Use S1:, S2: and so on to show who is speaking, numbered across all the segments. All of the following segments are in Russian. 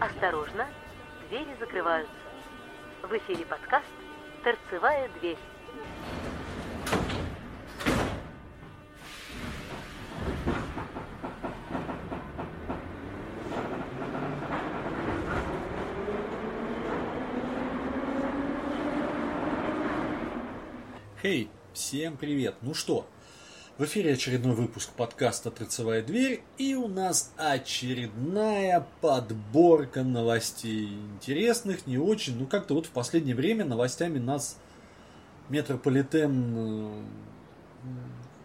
S1: Осторожно, двери закрываются. В эфире подкаст «Торцевая дверь».
S2: Хей, всем привет! Ну что, в эфире очередной выпуск подкаста «Торцевая дверь» и у нас очередная подборка новостей. Интересных, не очень, ну как-то вот в последнее время новостями нас метрополитен... э,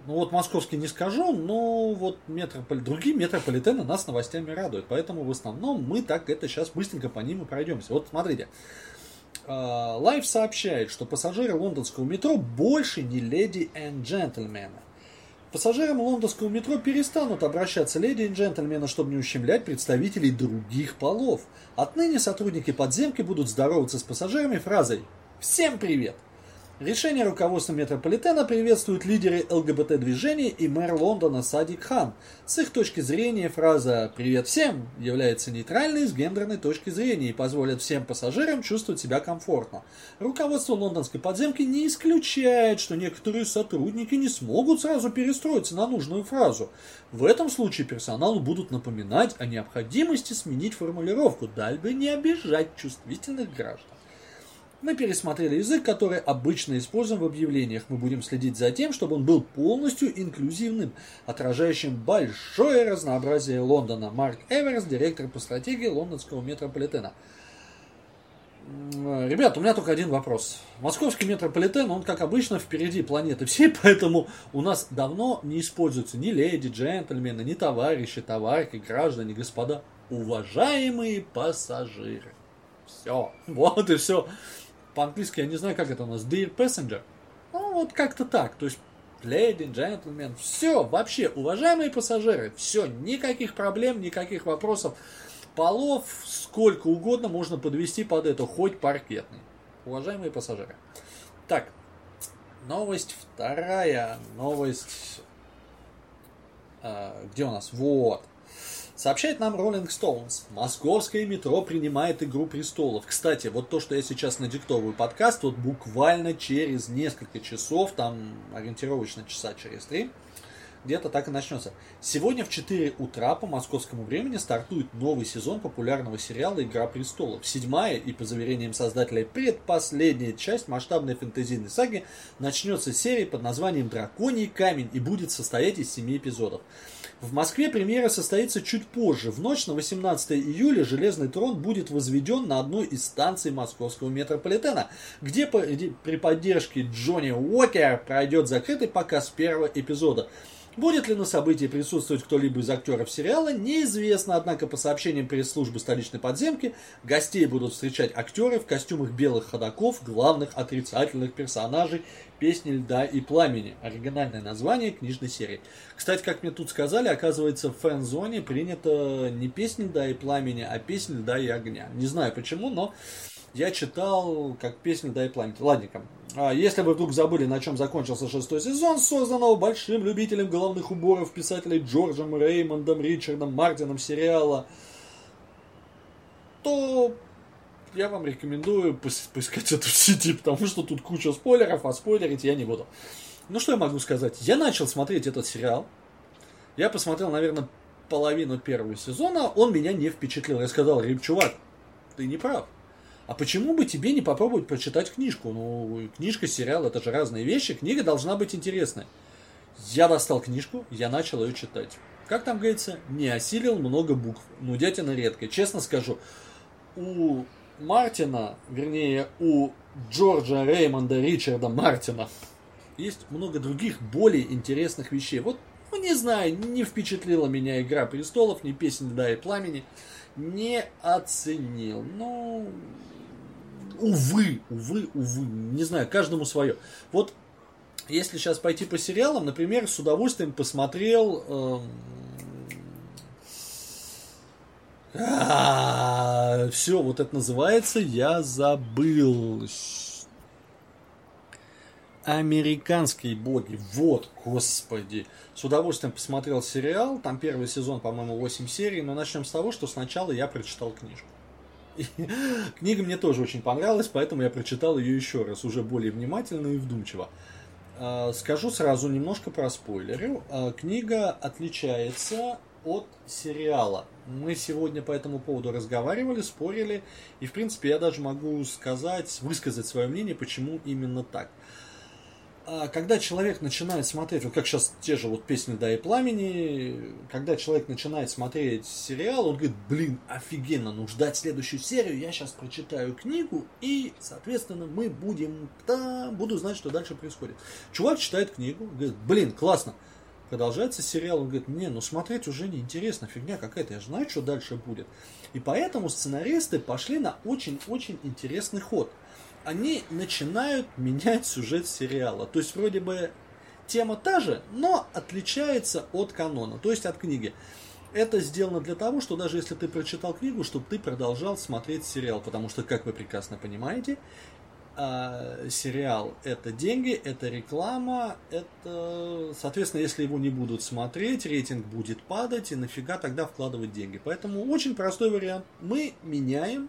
S2: Ну вот московский не скажу, но вот метрополи... другие метрополитены нас новостями радуют. Поэтому в основном мы так это сейчас быстренько по ним и пройдемся. Вот смотрите. Life сообщает, что пассажиры лондонского метро больше не леди и джентльмены. Пассажирам лондонского метро перестанут обращаться леди и джентльмены, чтобы не ущемлять представителей других полов. Отныне сотрудники подземки будут здороваться с пассажирами фразой «Всем привет!». Решение руководства метрополитена приветствуют лидеры ЛГБТ-движения и мэр Лондона Садик Хан. С их точки зрения фраза «Привет всем» является нейтральной с гендерной точки зрения и позволит всем пассажирам чувствовать себя комфортно. Руководство лондонской подземки не исключает, что некоторые сотрудники не смогут сразу перестроиться на нужную фразу. В этом случае персоналу будут напоминать о необходимости сменить формулировку, дабы не обижать чувствительных граждан. Мы пересмотрели язык, который обычно используем в объявлениях. Мы будем следить за тем, чтобы он был полностью инклюзивным, отражающим большое разнообразие Лондона. Марк Эверс, директор по стратегии лондонского метрополитена. Ребят, у меня только один вопрос. Московский метрополитен, он, как обычно, впереди планеты всей, поэтому у нас давно не используются ни леди, джентльмены, ни товарищи, товарки, граждане, господа. Уважаемые пассажиры. Все. Вот и все. По-английски я не знаю, как это у нас. Dear passenger. Ну, вот как-то так. То есть, леди, джентльмен. Все, вообще, уважаемые пассажиры. Все, никаких проблем, никаких вопросов. Полов сколько угодно можно подвести под это, хоть паркетный. Уважаемые пассажиры. Так, новость вторая. Новость... а, где у нас? Вот. Сообщает нам Rolling Stones. Московское метро принимает «Игру престолов». Кстати, вот то, что я сейчас надиктовываю подкаст, вот буквально через несколько часов, там ориентировочно часа через три, где-то так и начнется. Сегодня в 4 утра по московскому времени стартует новый сезон популярного сериала «Игра престолов». Седьмая и, по заверениям создателей, предпоследняя часть масштабной фэнтезийной саги начнется с серии под названием «Драконий камень» и будет состоять из семи эпизодов. В Москве премьера состоится чуть позже. В ночь на 18 июля Железный трон будет возведен на одной из станций московского метрополитена, где при поддержке Джонни Уокер пройдет закрытый показ первого эпизода. Будет ли на событии присутствовать кто-либо из актеров сериала, неизвестно, однако по сообщениям пресс-службы столичной подземки, гостей будут встречать актеры в костюмах белых ходаков, главных отрицательных персонажей «Песни льда и пламени». Оригинальное название книжной серии. Кстати, как мне тут сказали, оказывается, в фэн-зоне принято не «Песни льда и пламени», а «Песни льда и огня». Не знаю почему, но я читал как песню «Дай пламя». Ладненько. А если вы вдруг забыли, на чем закончился шестой сезон, созданного большим любителем головных уборов писателей Джорджем Реймондом, Ричардом Мартином сериала, то я вам рекомендую поискать это в сети, потому что тут куча спойлеров, а спойлерить я не буду. Ну что я могу сказать? Я начал смотреть этот сериал. Я посмотрел, наверное, половину первого сезона. Он меня не впечатлил. Я сказал, Рим, чувак, ты не прав. А почему бы тебе не попробовать прочитать книжку? Ну, книжка, сериал, это же разные вещи. Книга должна быть интересной. Я достал книжку, я начал ее читать. Как там говорится, не осилил много букв. Ну, дятина редко. Честно скажу, у Мартина, вернее, у Джорджа Реймонда Ричарда Мартина есть много других более интересных вещей. Вот, ну, не знаю, не впечатлила меня «Игра престолов», ни «Песня льда и пламени». Не оценил. Ну, увы, увы, увы. Не знаю, каждому свое. Вот если сейчас пойти по сериалам, например, с удовольствием посмотрел... все, вот это называется, я забыл. Американские боги. Вот, господи. С удовольствием посмотрел сериал. Там первый сезон, по-моему, 8 серий. Но начнем с того, что сначала я прочитал книжку. Книга мне тоже очень понравилась, поэтому я прочитал ее еще раз, уже более внимательно и вдумчиво. А, скажу сразу немножко про спойлеры. А, книга отличается от сериала. Мы сегодня по этому поводу разговаривали, спорили, и в принципе я даже могу сказать, высказать свое мнение, почему именно так. А когда человек начинает смотреть, вот как сейчас те же вот песни «Да и пламени», когда человек начинает смотреть сериал, он говорит, блин, офигенно, ну ждать следующую серию, я сейчас прочитаю книгу, и, соответственно, мы будем, да, буду знать, что дальше происходит. Чувак читает книгу, говорит, блин, классно, продолжается сериал, он говорит, не, ну смотреть уже неинтересно, фигня какая-то, я знаю, что дальше будет. И поэтому сценаристы пошли на очень-очень интересный ход – они начинают менять сюжет сериала. То есть вроде бы тема та же, но отличается от канона, то есть от книги. Это сделано для того, что даже если ты прочитал книгу, чтобы ты продолжал смотреть сериал, потому что, как вы прекрасно понимаете, а, сериал это деньги, это реклама, это, соответственно, если его не будут смотреть, рейтинг будет падать, и нафига тогда вкладывать деньги. Поэтому очень простой вариант. Мы меняем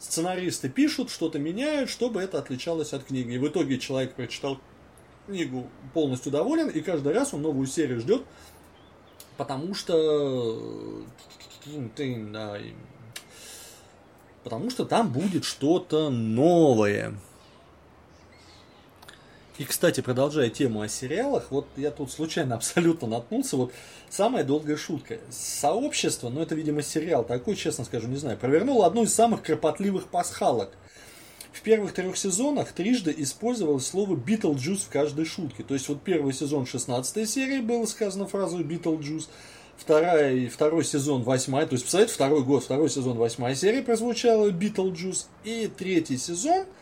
S2: сценаристы пишут, что-то меняют, чтобы это отличалось от книги. И в итоге человек прочитал книгу полностью доволен, и каждый раз он новую серию ждет, потому что потому что там будет что-то новое. И, кстати, продолжая тему о сериалах, вот я тут случайно абсолютно наткнулся, вот самая долгая шутка. Сообщество, ну это, видимо, сериал такой, честно скажу, не знаю, провернуло одну из самых кропотливых пасхалок. В первых трех сезонах трижды использовалось слово «Битлджус» в каждой шутке. То есть вот первый сезон 16 серии было сказано фразу «Битлджус», вторая, второй сезон, восьмая, то есть, представляете, второй год, второй сезон, восьмая серия прозвучала «Битлджус», и третий сезон –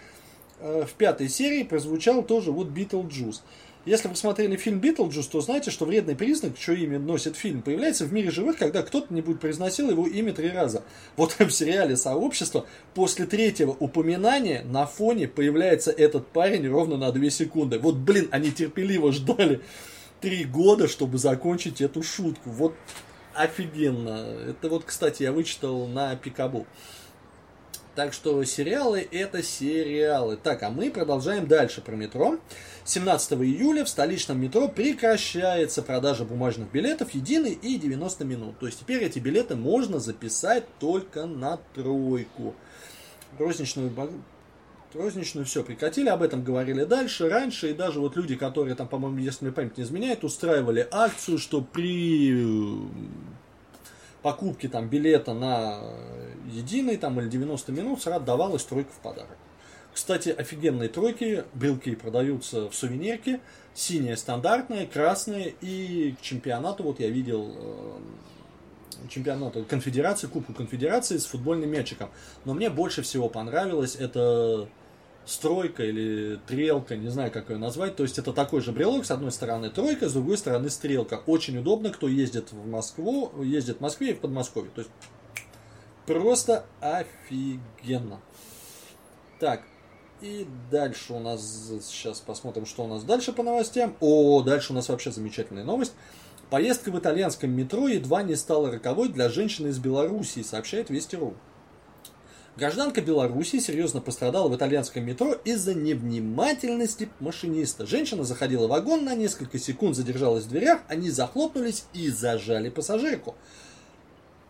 S2: в пятой серии прозвучал тоже вот Битлджус. Если вы смотрели фильм Битлджус, то знаете, что вредный признак, что имя носит фильм, появляется в мире живых, когда кто-нибудь произносил его имя три раза. Вот в сериале «Сообщество» после третьего упоминания на фоне появляется этот парень ровно на две секунды. Вот, блин, они терпеливо ждали три года, чтобы закончить эту шутку. Вот офигенно. Это вот, кстати, я вычитал на Пикабу. Так что сериалы это сериалы. Так, а мы продолжаем дальше про метро. 17 июля в столичном метро прекращается продажа бумажных билетов единый и 90 минут. То есть теперь эти билеты можно записать только на тройку. Розничную розничную все прекратили, об этом говорили дальше, раньше, и даже вот люди, которые там, по-моему, если мне память не изменяет, устраивали акцию, что при покупки там билета на единый там или 90 минут сразу давалась тройка в подарок. Кстати, офигенные тройки, брелки продаются в сувенирке, синяя стандартная, красная, и к чемпионату, вот я видел э, чемпионату конфедерации, Кубку конфедерации с футбольным мячиком. Но мне больше всего понравилось это стройка или трелка, не знаю, как ее назвать. То есть это такой же брелок, с одной стороны тройка, с другой стороны стрелка. Очень удобно, кто ездит в Москву, ездит в Москве и в Подмосковье. То есть просто офигенно. Так, и дальше у нас, сейчас посмотрим, что у нас дальше по новостям. О, дальше у нас вообще замечательная новость. Поездка в итальянском метро едва не стала роковой для женщины из Белоруссии, сообщает Вести.ру. Гражданка Беларуси серьезно пострадала в итальянском метро из-за невнимательности машиниста. Женщина заходила в вагон, на несколько секунд задержалась в дверях, они захлопнулись и зажали пассажирку.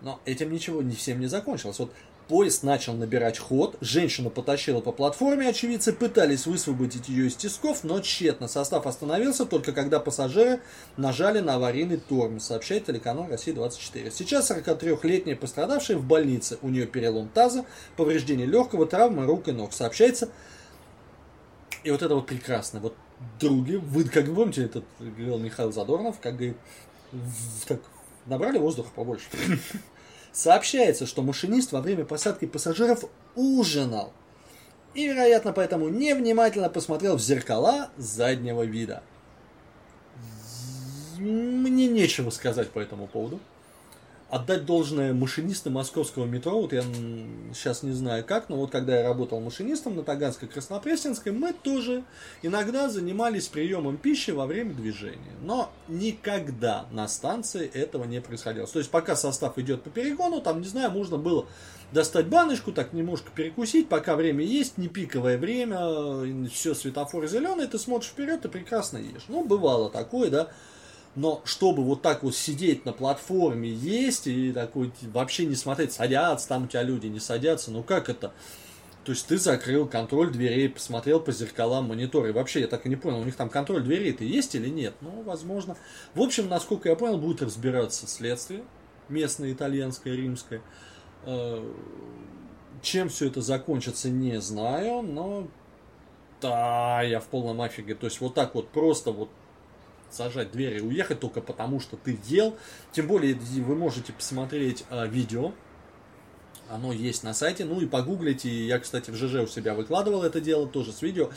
S2: Но этим ничего не всем не закончилось. Вот Поезд начал набирать ход, женщину потащила по платформе, очевидцы пытались высвободить ее из тисков, но тщетно. Состав остановился только когда пассажиры нажали на аварийный тормоз, сообщает телеканал «Россия-24». Сейчас 43-летняя пострадавшая в больнице. У нее перелом таза, повреждение легкого, травмы рук и ног. Сообщается. И вот это вот прекрасно. Вот други, вы как вы помните, этот говорил Михаил Задорнов, как говорит, так, набрали воздуха побольше. Сообщается, что машинист во время посадки пассажиров ужинал и, вероятно, поэтому невнимательно посмотрел в зеркала заднего вида. Мне нечего сказать по этому поводу. Отдать должное машинистам московского метро, вот я сейчас не знаю как, но вот когда я работал машинистом на Таганской Краснопресненской, мы тоже иногда занимались приемом пищи во время движения. Но никогда на станции этого не происходило. То есть пока состав идет по перегону, там, не знаю, можно было достать баночку, так немножко перекусить, пока время есть, не пиковое время, все, светофор зеленый, ты смотришь вперед и прекрасно ешь. Ну, бывало такое, да, но чтобы вот так вот сидеть на платформе, есть и такой вообще не смотреть, садятся там у тебя люди, не садятся, ну как это? То есть ты закрыл контроль дверей, посмотрел по зеркалам монитора. И вообще, я так и не понял, у них там контроль дверей-то есть или нет? Ну, возможно. В общем, насколько я понял, будет разбираться следствие. Местное, итальянское, римское. Э, чем все это закончится, не знаю, но да, я в полном офиге. То есть вот так вот просто вот сажать двери и уехать только потому, что ты ел. Тем более вы можете посмотреть э, видео, оно есть на сайте, ну и погуглите, я, кстати, в ЖЖ у себя выкладывал это дело, тоже с видео.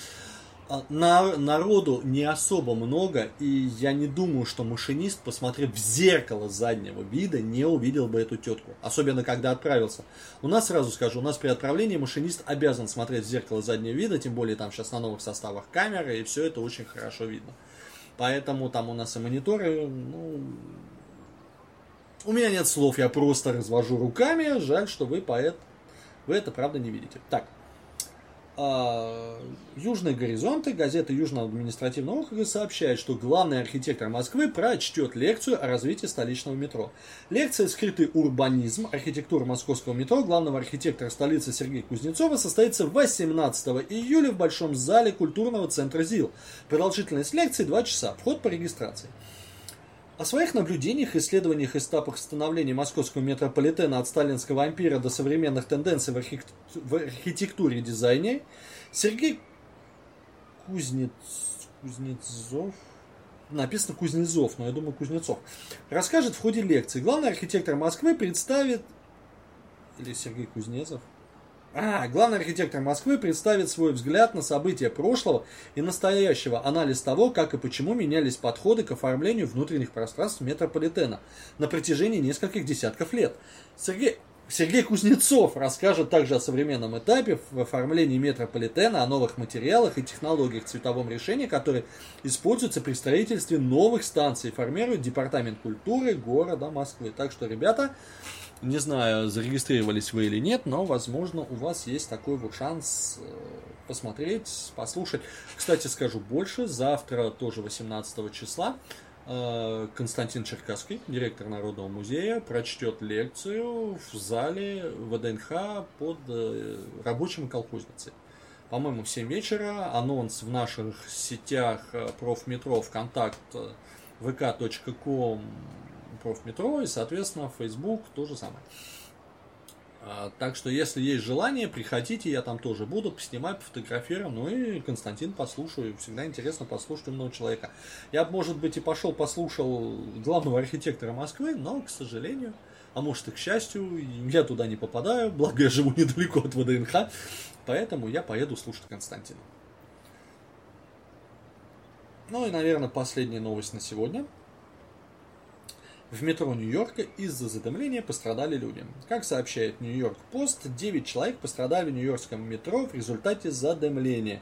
S2: А, на, народу не особо много, и я не думаю, что машинист, посмотрев в зеркало заднего вида, не увидел бы эту тетку. Особенно, когда отправился. У нас, сразу скажу, у нас при отправлении машинист обязан смотреть в зеркало заднего вида, тем более там сейчас на новых составах камеры, и все это очень хорошо видно. Поэтому там у нас и мониторы, ну, у меня нет слов, я просто развожу руками. Жаль, что вы поэт. Вы это правда не видите. Так. А, Южные горизонты, газета Южного административного округа сообщает, что главный архитектор Москвы прочтет лекцию о развитии столичного метро. Лекция «Скрытый урбанизм. Архитектура московского метро» главного архитектора столицы Сергея Кузнецова состоится 18 июля в Большом зале культурного центра ЗИЛ. Продолжительность лекции 2 часа. Вход по регистрации. О своих наблюдениях, исследованиях и этапах становления московского метрополитена от сталинского ампира до современных тенденций в, архитек... в архитектуре и дизайне Сергей Кузнец... Кузнецов? Написано Кузнецов, но я думаю Кузнецов, расскажет в ходе лекции. Главный архитектор Москвы представит, или Сергей Кузнецов, а, главный архитектор Москвы представит свой взгляд на события прошлого и настоящего, анализ того, как и почему менялись подходы к оформлению внутренних пространств метрополитена на протяжении нескольких десятков лет. Сергей, Сергей Кузнецов расскажет также о современном этапе в оформлении метрополитена, о новых материалах и технологиях цветовом решении, которые используются при строительстве новых станций, формирует Департамент культуры города Москвы. Так что, ребята, не знаю, зарегистрировались вы или нет, но, возможно, у вас есть такой вот шанс э, посмотреть, послушать. Кстати, скажу больше, завтра, тоже 18 числа, э, Константин Черкасский, директор Народного музея, прочтет лекцию в зале ВДНХ под э, рабочим колхозницей. По-моему, в 7 вечера. Анонс в наших сетях профметро, ВКонтакт, vk.com профметро и, соответственно, Facebook то же самое. А, так что, если есть желание, приходите, я там тоже буду, поснимаю, пофотографирую, ну и Константин послушаю, всегда интересно послушать умного человека. Я, может быть, и пошел послушал главного архитектора Москвы, но, к сожалению, а может и к счастью, я туда не попадаю, благо я живу недалеко от ВДНХ, поэтому я поеду слушать Константина. Ну и, наверное, последняя новость на сегодня – в метро Нью-Йорка из-за задымления пострадали люди. Как сообщает Нью-Йорк Пост, 9 человек пострадали в нью-йоркском метро в результате задымления.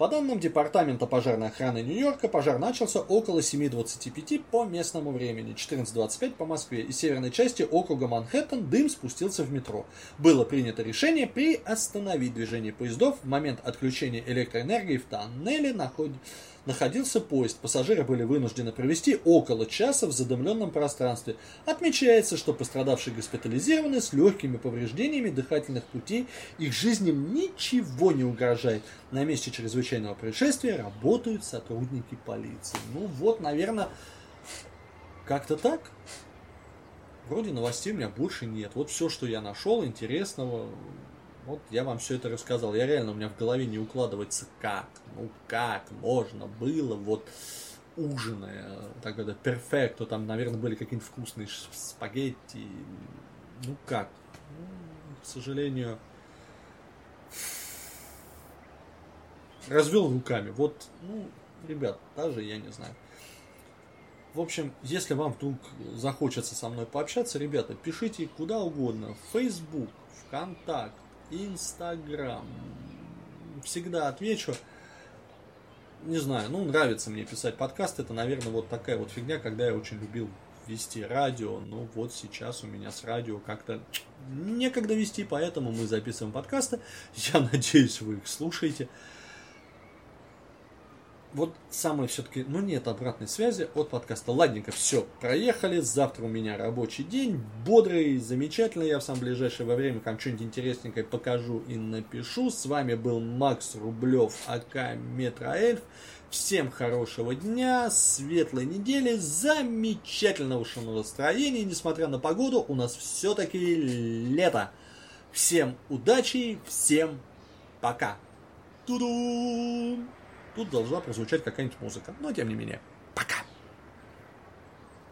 S2: По данным Департамента пожарной охраны Нью-Йорка, пожар начался около 7.25 по местному времени, 14.25 по Москве. Из северной части округа Манхэттен дым спустился в метро. Было принято решение приостановить движение поездов в момент отключения электроэнергии в тоннеле находится находился поезд. Пассажиры были вынуждены провести около часа в задымленном пространстве. Отмечается, что пострадавшие госпитализированы с легкими повреждениями дыхательных путей. Их жизням ничего не угрожает. На месте чрезвычайного происшествия работают сотрудники полиции. Ну вот, наверное, как-то так. Вроде новостей у меня больше нет. Вот все, что я нашел интересного, вот я вам все это рассказал. Я реально, у меня в голове не укладывается как. Ну как можно было вот ужиная, так это перфекто, там, наверное, были какие-нибудь вкусные спагетти. Ну как? Ну, к сожалению, развел руками. Вот, ну, ребят, даже я не знаю. В общем, если вам вдруг захочется со мной пообщаться, ребята, пишите куда угодно. В Facebook, ВКонтакт, Инстаграм. Всегда отвечу. Не знаю, ну нравится мне писать подкаст. Это, наверное, вот такая вот фигня, когда я очень любил вести радио. Ну вот сейчас у меня с радио как-то некогда вести, поэтому мы записываем подкасты. Я надеюсь, вы их слушаете вот самое все-таки, ну нет обратной связи от подкаста. Ладненько, все, проехали. Завтра у меня рабочий день, бодрый, замечательный. Я в самое ближайшее время там что-нибудь интересненькое покажу и напишу. С вами был Макс Рублев, АК Метроэльф. Всем хорошего дня, светлой недели, замечательного настроения. Несмотря на погоду, у нас все-таки лето. Всем удачи, всем пока. Ту-дум! тут должна прозвучать какая-нибудь музыка. Но тем не менее, пока.